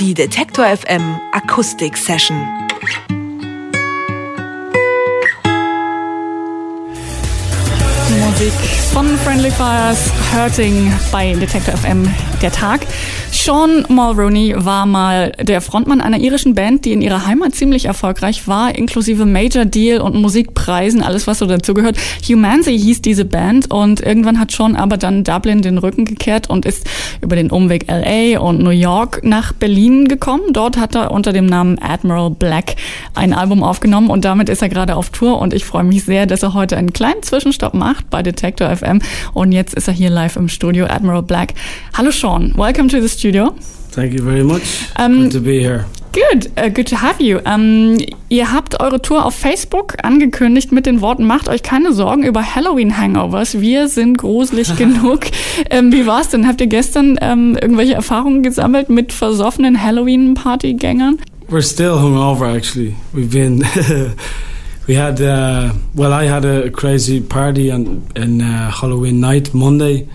Die Detektor FM Akustik Session. Musik von Friendly Fires, Hurting bei Detector FM, der Tag. Sean Mulrooney war mal der Frontmann einer irischen Band, die in ihrer Heimat ziemlich erfolgreich war, inklusive Major Deal und Musikpreisen, alles was so dazugehört. Humancy hieß diese Band und irgendwann hat Sean aber dann Dublin den Rücken gekehrt und ist über den Umweg LA und New York nach Berlin gekommen. Dort hat er unter dem Namen Admiral Black ein Album aufgenommen und damit ist er gerade auf Tour und ich freue mich sehr, dass er heute einen kleinen Zwischenstopp macht bei Detector FM und jetzt ist er hier live im Studio, Admiral Black. Hallo Sean, welcome to the studio. Thank you very much. Um, good to be here. Good, uh, good to have you. Um, ihr habt eure Tour auf Facebook angekündigt mit den Worten, macht euch keine Sorgen über Halloween-Hangovers, wir sind gruselig genug. Ähm, wie war's denn? Habt ihr gestern ähm, irgendwelche Erfahrungen gesammelt mit versoffenen Halloween-Partygängern? We're still hungover actually. We've been... we had, uh, well I had a crazy party on, on uh, Halloween night, Monday.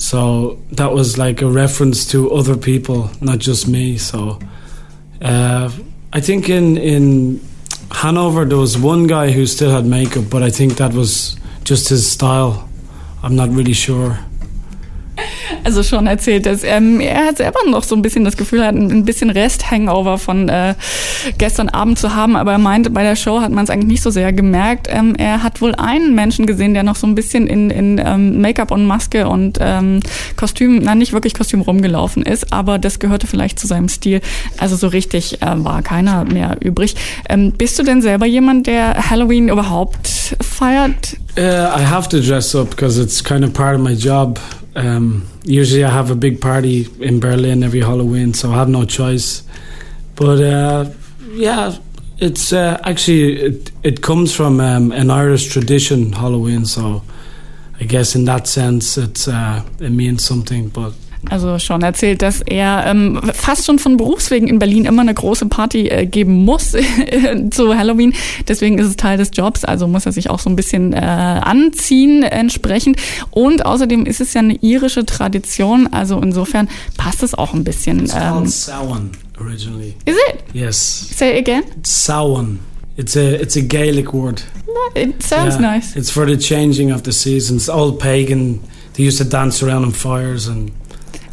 So that was like a reference to other people, not just me. So uh, I think in in Hanover there was one guy who still had makeup, but I think that was just his style. I'm not really sure. Also schon erzählt, dass ähm, er hat selber noch so ein bisschen das Gefühl hat, ein bisschen Rest-Hangover von äh, gestern Abend zu haben, aber er meinte, bei der Show hat man es eigentlich nicht so sehr gemerkt. Ähm, er hat wohl einen Menschen gesehen, der noch so ein bisschen in, in ähm, Make-up und Maske und ähm, Kostüm, na nicht wirklich Kostüm rumgelaufen ist, aber das gehörte vielleicht zu seinem Stil. Also so richtig äh, war keiner mehr übrig. Ähm, bist du denn selber jemand, der Halloween überhaupt feiert? Uh, I have to dress up because it's kind of part of my job. Um, usually, I have a big party in Berlin every Halloween, so I have no choice. But uh, yeah, it's uh, actually it, it comes from um, an Irish tradition, Halloween. So I guess in that sense, it's uh, it means something. But also schon erzählt, dass er ähm, fast schon von Berufswegen in Berlin immer eine große Party äh, geben muss zu Halloween. Deswegen ist es Teil des Jobs, also muss er sich auch so ein bisschen äh, anziehen entsprechend. Und außerdem ist es ja eine irische Tradition, also insofern passt es auch ein bisschen. It's ähm, Samhain originally. Is it? Yes. Say it again. Samhain. It's a it's a Gaelic word. It sounds yeah. nice. It's for the changing of the seasons. Old pagan. They used to dance around in fires and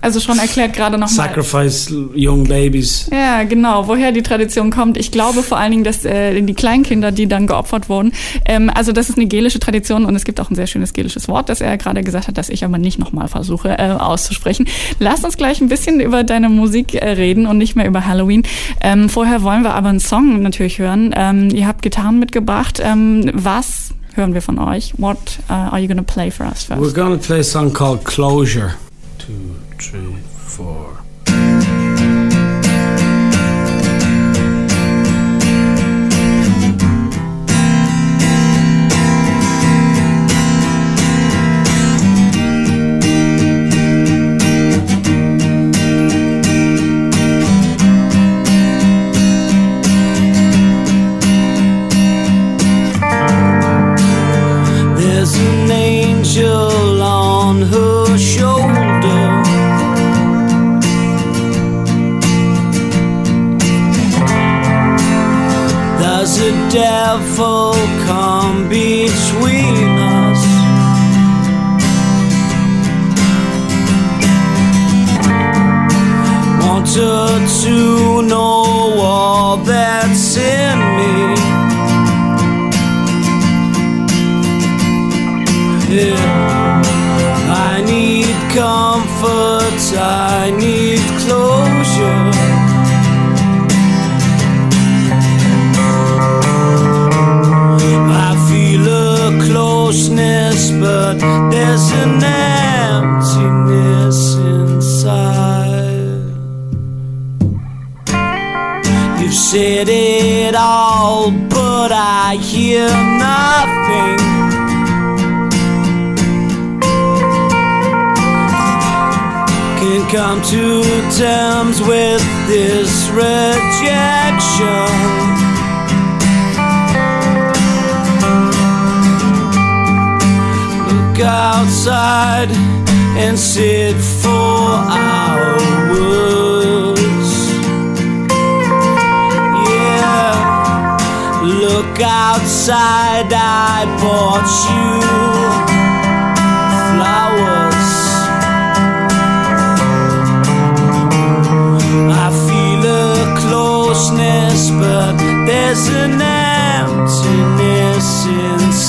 also schon erklärt gerade nochmal. Sacrifice young babies. Ja, genau, woher die Tradition kommt. Ich glaube vor allen Dingen, dass äh, die Kleinkinder, die dann geopfert wurden, ähm, also das ist eine gelische Tradition und es gibt auch ein sehr schönes gelisches Wort, das er gerade gesagt hat, das ich aber nicht nochmal versuche äh, auszusprechen. Lass uns gleich ein bisschen über deine Musik äh, reden und nicht mehr über Halloween. Ähm, vorher wollen wir aber einen Song natürlich hören. Ähm, ihr habt Gitarren mitgebracht. Ähm, was hören wir von euch? What uh, are you gonna play for us first? We're gonna play a song called Closure. Two, three, four. Devil come between us. Wanted to terms with this rejection. Look outside and sit for hours. Yeah, look outside, I bought you.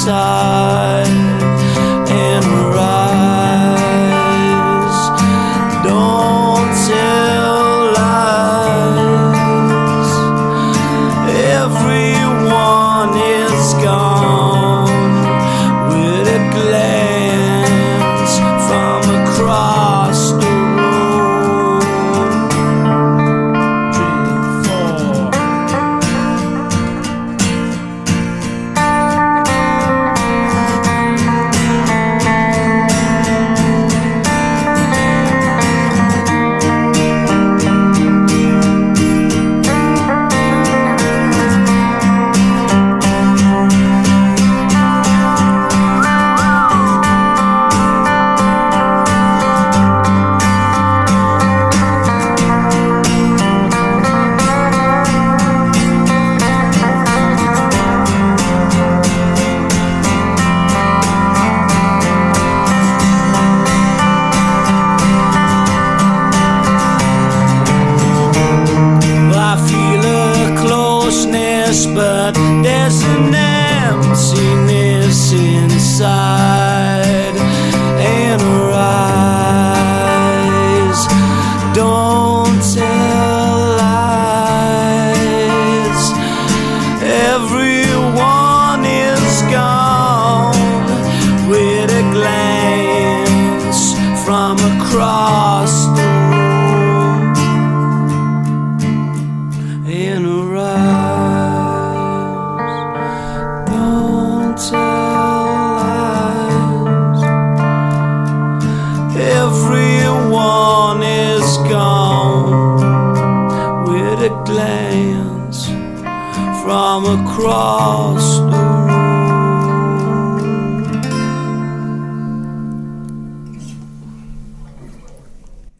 side and rise. Don't tell lies. Every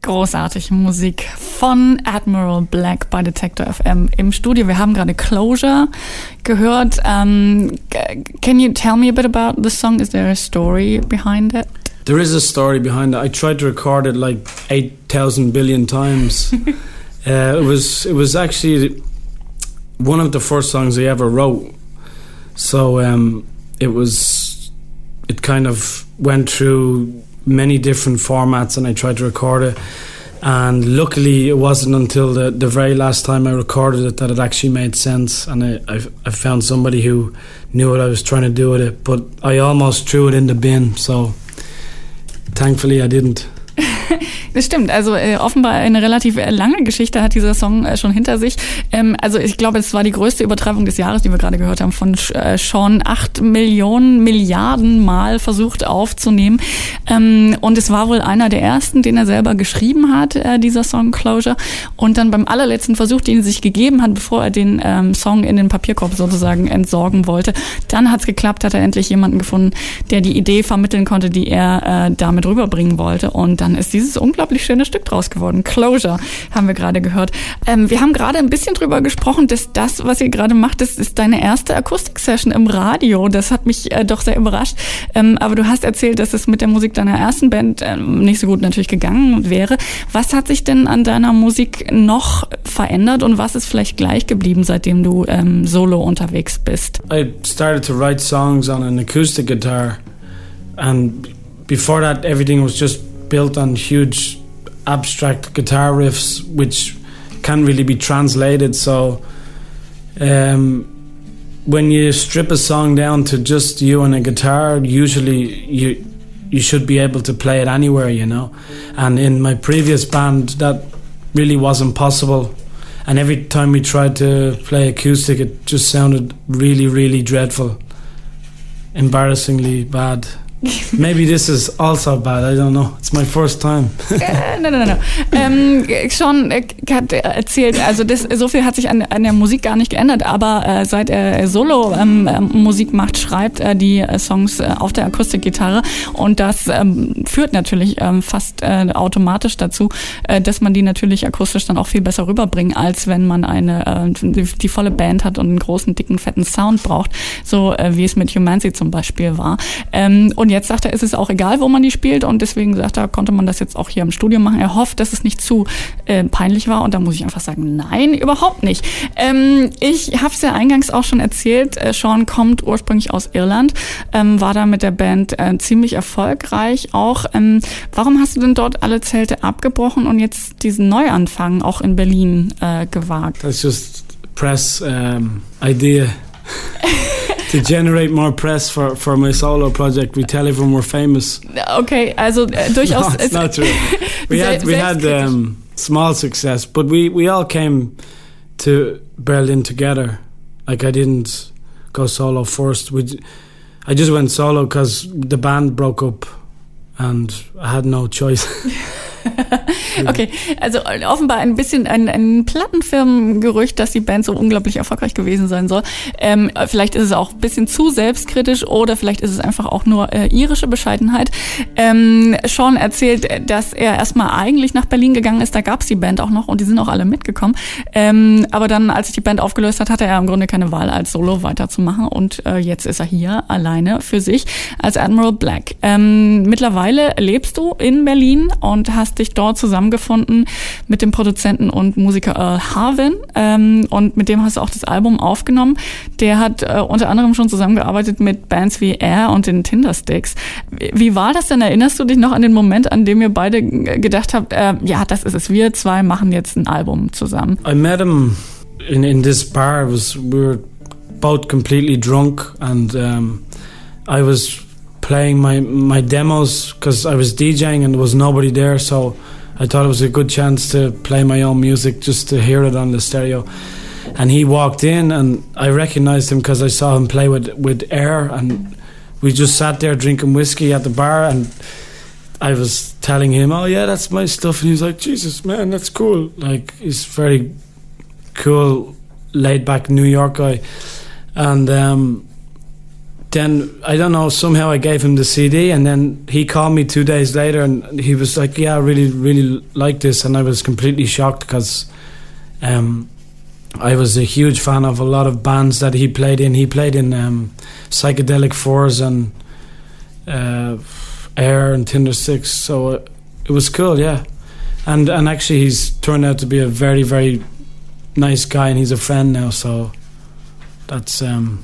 Großartige Musik von Admiral Black bei Detector FM im Studio. Wir haben gerade Closure gehört. Um, can you tell me a bit about the song? Is there a story behind it? There is a story behind it. I tried to record it like eight thousand billion times. uh, it was it was actually one of the first songs I ever wrote. So um, it was it kind of went through many different formats, and I tried to record it. And luckily, it wasn't until the, the very last time I recorded it that it actually made sense, and I, I, I found somebody who knew what I was trying to do with it. But I almost threw it in the bin, so thankfully I didn't. Das stimmt. Also äh, offenbar eine relativ äh, lange Geschichte hat dieser Song äh, schon hinter sich. Ähm, also ich glaube, es war die größte Übertreibung des Jahres, die wir gerade gehört haben, von äh, Sean acht Millionen Milliarden Mal versucht aufzunehmen. Ähm, und es war wohl einer der ersten, den er selber geschrieben hat, äh, dieser Song Closure. Und dann beim allerletzten Versuch, den er sich gegeben hat, bevor er den ähm, Song in den Papierkorb sozusagen entsorgen wollte, dann hat es geklappt, hat er endlich jemanden gefunden, der die Idee vermitteln konnte, die er äh, damit rüberbringen wollte. Und dann ist dieses unglaublich schöne Stück draus geworden. Closure haben wir gerade gehört. Ähm, wir haben gerade ein bisschen drüber gesprochen, dass das, was ihr gerade macht, das ist deine erste Akustik-Session im Radio. Das hat mich äh, doch sehr überrascht. Ähm, aber du hast erzählt, dass es mit der Musik deiner ersten Band ähm, nicht so gut natürlich gegangen wäre. Was hat sich denn an deiner Musik noch verändert und was ist vielleicht gleich geblieben, seitdem du ähm, solo unterwegs bist? I started to write songs on an acoustic guitar, and before that, everything was just built on huge abstract guitar riffs, which can't really be translated. So, um, when you strip a song down to just you and a guitar, usually you you should be able to play it anywhere, you know. And in my previous band, that really wasn't possible. And every time we tried to play acoustic, it just sounded really, really dreadful, embarrassingly bad. Maybe this is also bad. I don't know. It's my first time. äh, no, no. Ähm, Sean hat erzählt, also das, so viel hat sich an, an der Musik gar nicht geändert, aber äh, seit er Solo ähm, ähm Musik macht, schreibt er die äh, Songs äh, auf der Akustikgitarre und das ähm, führt natürlich ähm, fast äh, automatisch dazu, äh, dass man die natürlich akustisch dann auch viel besser rüberbringt, als wenn man eine die, die, volle Band hat und einen großen, dicken, fetten Sound braucht, so wie es mit Humancy zum Beispiel war. Und und jetzt sagt er, es ist auch egal, wo man die spielt und deswegen sagt er, konnte man das jetzt auch hier im Studio machen. Er hofft, dass es nicht zu äh, peinlich war und da muss ich einfach sagen, nein, überhaupt nicht. Ähm, ich habe es ja eingangs auch schon erzählt, äh, Sean kommt ursprünglich aus Irland, ähm, war da mit der Band äh, ziemlich erfolgreich auch. Ähm, warum hast du denn dort alle Zelte abgebrochen und jetzt diesen Neuanfang auch in Berlin äh, gewagt? That's just press um, idea. to generate more press for, for my solo project. We tell everyone we're famous. Okay, also äh, durchaus. no, it's not true. We had we had um, small success, but we we all came to Berlin together. Like I didn't go solo first. We, I just went solo because the band broke up, and I had no choice. okay, also offenbar ein bisschen ein, ein Plattenfirmengerücht, dass die Band so unglaublich erfolgreich gewesen sein soll. Ähm, vielleicht ist es auch ein bisschen zu selbstkritisch oder vielleicht ist es einfach auch nur äh, irische Bescheidenheit. Ähm, Sean erzählt, dass er erstmal eigentlich nach Berlin gegangen ist, da gab es die Band auch noch und die sind auch alle mitgekommen. Ähm, aber dann, als sich die Band aufgelöst hat, hatte er im Grunde keine Wahl, als Solo weiterzumachen und äh, jetzt ist er hier alleine für sich als Admiral Black. Ähm, mittlerweile lebst du in Berlin und hast dich dort zusammengefunden mit dem Produzenten und Musiker Earl Harvin ähm, und mit dem hast du auch das Album aufgenommen. Der hat äh, unter anderem schon zusammengearbeitet mit Bands wie Air und den Tindersticks. Wie, war das denn? Erinnerst du dich noch an den Moment, an dem ihr beide gedacht habt, äh, ja, das ist es, wir zwei machen jetzt ein Album zusammen? I met him in, in this bar. It was, we were both completely drunk and um, I was playing my my demos because I was DJing and there was nobody there, so I thought it was a good chance to play my own music just to hear it on the stereo. And he walked in, and I recognized him because I saw him play with with Air, and we just sat there drinking whiskey at the bar, and I was telling him, "Oh yeah, that's my stuff," and he was like, "Jesus, man, that's cool." Like he's very cool, laid back New York guy, and um, then I don't know. Somehow I gave him the CD, and then he called me two days later, and he was like, "Yeah, I really, really like this," and I was completely shocked because um, I was a huge fan of a lot of bands that he played in. He played in um, Psychedelic Fours and uh, Air and Tindersticks, so uh, it was cool, yeah. And and actually, he's turned out to be a very, very nice guy, and he's a friend now. So that's. Um,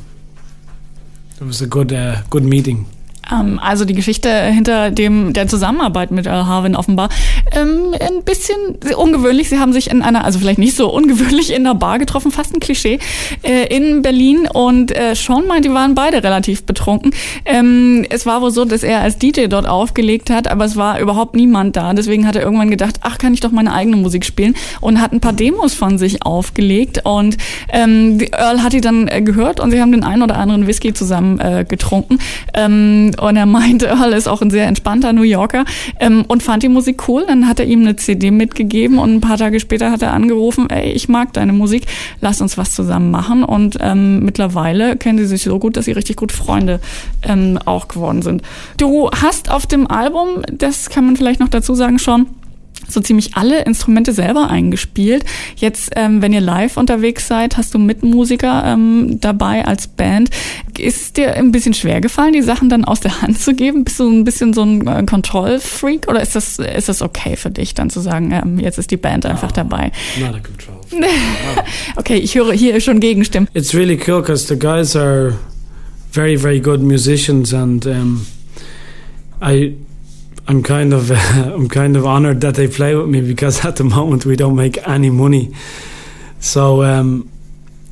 It was a good, uh, good meeting. Ähm, also die Geschichte hinter dem der Zusammenarbeit mit Earl Harvin offenbar ähm, ein bisschen ungewöhnlich. Sie haben sich in einer, also vielleicht nicht so ungewöhnlich, in einer Bar getroffen, fast ein Klischee, äh, in Berlin. Und äh, Sean meint, die waren beide relativ betrunken. Ähm, es war wohl so, dass er als DJ dort aufgelegt hat, aber es war überhaupt niemand da. Deswegen hat er irgendwann gedacht, ach, kann ich doch meine eigene Musik spielen und hat ein paar Demos von sich aufgelegt. Und ähm, Earl hat die dann äh, gehört und sie haben den einen oder anderen Whisky zusammen äh, getrunken. Ähm, und er meinte, Earl ist auch ein sehr entspannter New Yorker ähm, und fand die Musik cool. Dann hat er ihm eine CD mitgegeben und ein paar Tage später hat er angerufen, ey, ich mag deine Musik, lass uns was zusammen machen. Und ähm, mittlerweile kennen sie sich so gut, dass sie richtig gut Freunde ähm, auch geworden sind. Du hast auf dem Album, das kann man vielleicht noch dazu sagen schon, so ziemlich alle Instrumente selber eingespielt. Jetzt, ähm, wenn ihr live unterwegs seid, hast du Mitmusiker ähm, dabei als Band. Ist es dir ein bisschen schwer gefallen, die Sachen dann aus der Hand zu geben? Bist du ein bisschen so ein äh, Control-Freak oder ist das, ist das okay für dich, dann zu sagen, ähm, jetzt ist die Band einfach no, dabei? Not a control. okay, ich höre hier schon Gegenstimmen. It's really cool because the guys are very, very good musicians and um, I I'm kind of I'm kind of honored that they play with me because at the moment we don't make any money. So um,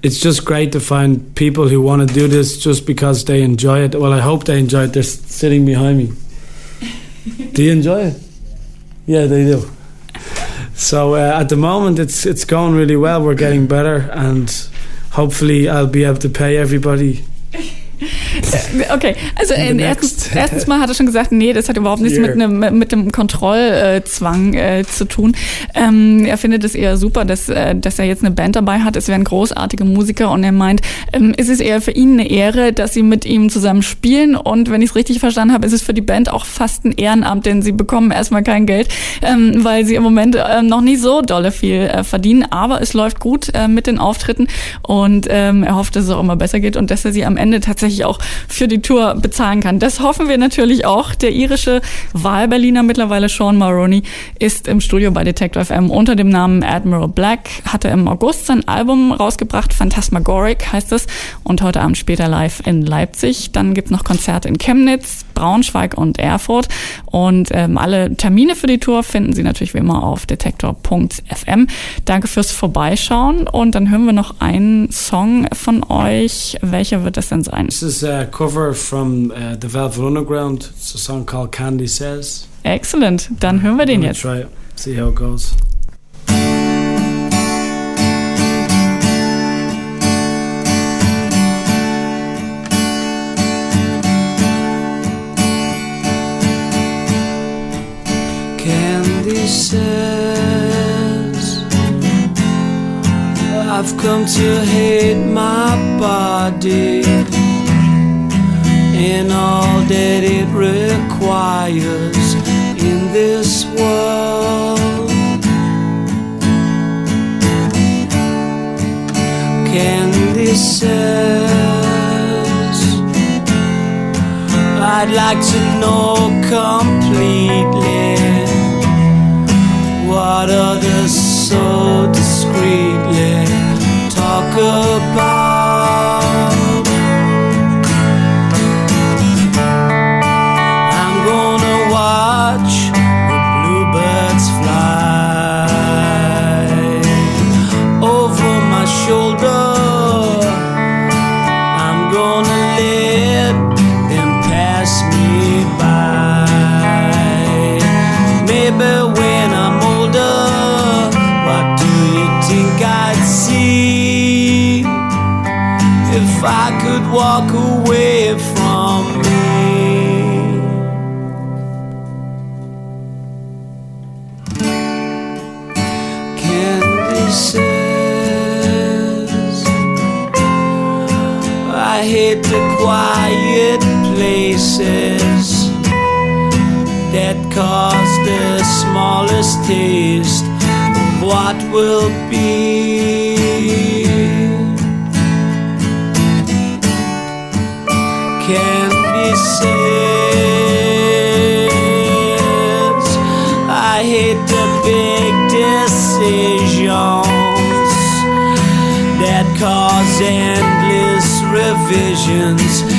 it's just great to find people who want to do this just because they enjoy it. Well, I hope they enjoy it. They're sitting behind me. do you enjoy it? Yeah, they do. So uh, at the moment, it's it's going really well. We're getting better, and hopefully, I'll be able to pay everybody okay, also äh, erstens, erstens, mal hat er schon gesagt, nee, das hat überhaupt nichts mit, einem, mit dem Kontrollzwang äh, zu tun. Ähm, er findet es eher super, dass, äh, dass er jetzt eine Band dabei hat. Es wären großartige Musiker und er meint, ähm, ist es eher für ihn eine Ehre, dass sie mit ihm zusammen spielen. Und wenn ich es richtig verstanden habe, ist es für die Band auch fast ein Ehrenamt, denn sie bekommen erstmal kein Geld, ähm, weil sie im Moment äh, noch nicht so dolle viel äh, verdienen, aber es läuft gut äh, mit den Auftritten. Und ähm, er hofft, dass es auch immer besser geht und dass er sie am Ende tatsächlich auch für die Tour bezahlen kann. Das hoffen wir natürlich auch. Der irische Wahlberliner mittlerweile Sean Maroney ist im Studio bei Detective FM unter dem Namen Admiral Black, hatte im August sein Album rausgebracht, Phantasmagoric heißt es und heute Abend später live in Leipzig. Dann gibt's noch Konzerte in Chemnitz, Braunschweig und Erfurt und ähm, alle Termine für die Tour finden Sie natürlich wie immer auf detektor.fm. Danke fürs Vorbeischauen und dann hören wir noch einen Song von euch. Welcher wird das denn sein? This is a cover from uh, the Velvet Underground. It's a song called Candy Says. Excellent. Dann hören wir den jetzt. Try it. See how it goes. Candy says I've come to hate my body and all that it requires in this world. Candy says I'd like to know completely what others so discreetly talk about. Walk away from me? Candy says I hate the quiet places that cause the smallest taste of what will be. visions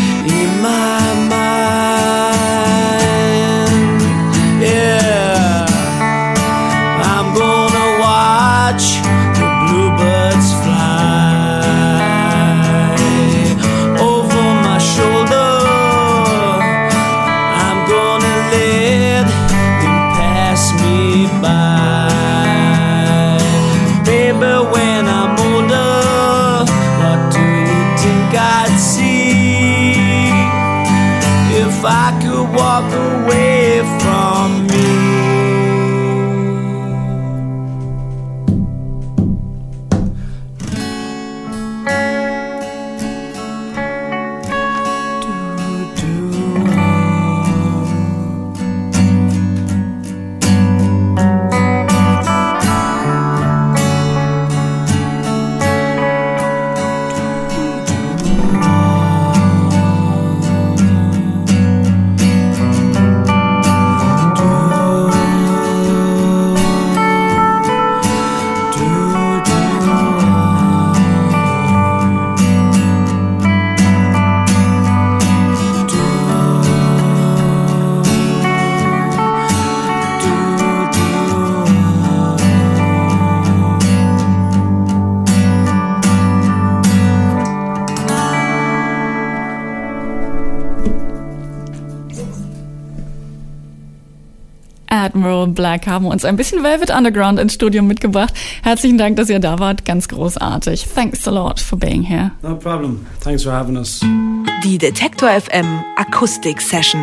Admiral Black haben uns ein bisschen Velvet Underground ins Studio mitgebracht. Herzlichen Dank, dass ihr da wart. Ganz großartig. Thanks a lot for being here. No problem. Thanks for having us. Die Detektor FM Akustik Session.